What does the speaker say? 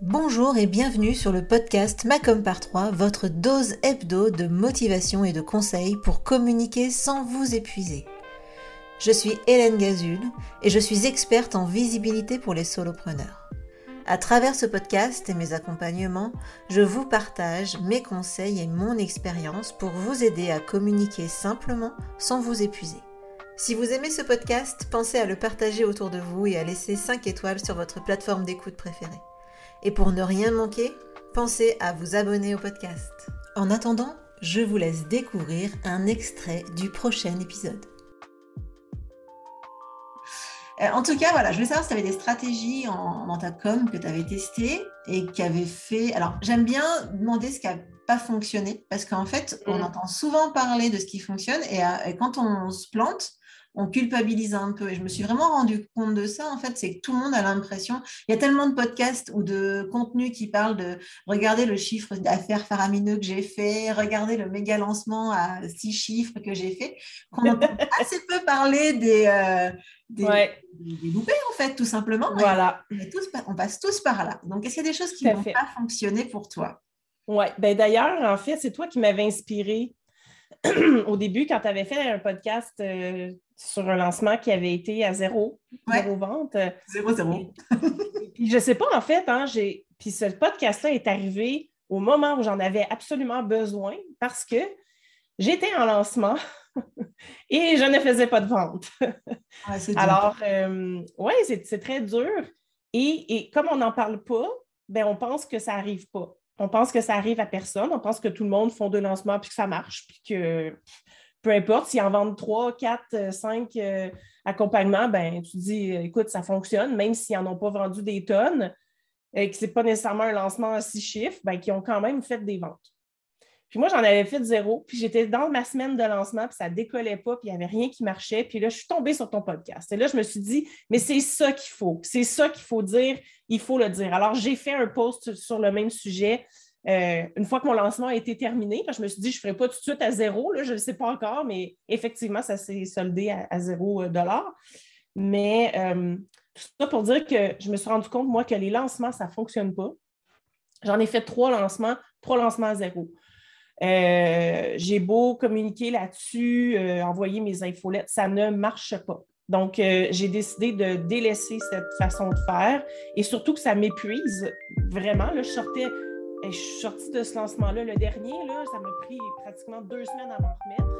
Bonjour et bienvenue sur le podcast Macom par 3, votre dose hebdo de motivation et de conseils pour communiquer sans vous épuiser. Je suis Hélène Gazul et je suis experte en visibilité pour les solopreneurs. À travers ce podcast et mes accompagnements, je vous partage mes conseils et mon expérience pour vous aider à communiquer simplement sans vous épuiser. Si vous aimez ce podcast, pensez à le partager autour de vous et à laisser 5 étoiles sur votre plateforme d'écoute préférée. Et pour ne rien manquer, pensez à vous abonner au podcast. En attendant, je vous laisse découvrir un extrait du prochain épisode. Euh, en tout cas, voilà, je voulais savoir si tu avais des stratégies en, dans ta com que tu avais testées et qui avaient fait. Alors, j'aime bien demander ce qui n'a pas fonctionné parce qu'en fait, on mm. entend souvent parler de ce qui fonctionne et, euh, et quand on se plante, on culpabilise un peu. Et je me suis vraiment rendu compte de ça, en fait, c'est que tout le monde a l'impression, il y a tellement de podcasts ou de contenus qui parlent de regarder le chiffre d'affaires faramineux que j'ai fait, regarder le méga lancement à six chiffres que j'ai fait, qu'on entend assez peu parler des, euh, des, loupés, en fait, tout simplement. Voilà. On, passe tous par là. Donc, est-ce qu'il y a des choses qui n'ont pas fonctionné pour toi? Oui, ben d'ailleurs, en fait, c'est toi qui m'avais inspiré au début, quand tu avais fait un podcast euh, sur un lancement qui avait été à zéro, zéro vente. Zéro, zéro. puis je sais pas, en fait, hein, puis ce podcast-là est arrivé au moment où j'en avais absolument besoin parce que j'étais en lancement et je ne faisais pas de vente. Alors, euh, oui, c'est très dur. Et, et, comme on n'en parle pas, ben, on pense que ça n'arrive pas on pense que ça arrive à personne. On pense que tout le monde font deux lancements puis que ça marche, puis que peu importe, s'ils en vendent trois, quatre, euh, cinq euh, accompagnements, ben, tu dis, euh, écoute, ça fonctionne, même s'ils n'en ont pas vendu des tonnes, et que ce n'est pas nécessairement un lancement à six chiffres, ben, qui ont quand même fait des ventes. Puis moi, j'en avais fait zéro. Puis j'étais dans ma semaine de lancement, puis ça ne décollait pas, puis il n'y avait rien qui marchait. Puis là, je suis tombée sur ton podcast. Et là, je me suis dit, mais c'est ça qu'il faut. C'est ça qu'il faut dire. Il faut le dire. Alors, j'ai fait un post sur le même sujet. Euh, une fois que mon lancement a été terminé, je me suis dit, je ne ferai pas tout de suite à zéro, je ne sais pas encore, mais effectivement, ça s'est soldé à, zéro euh, dollar. Mais euh, tout ça pour dire que je me suis rendu compte, moi, que les lancements, ça ne fonctionne pas. J'en ai fait trois lancements, trois lancements à zéro. J'ai beau communiquer là-dessus, envoyer mes infolettes, ça ne marche pas. Donc, j'ai décidé de délaisser cette façon de faire et surtout que ça m'épuise vraiment. je sortais, je suis sortie de ce lancement-là, le dernier, là, ça m'a pris pratiquement deux semaines à m'en remettre.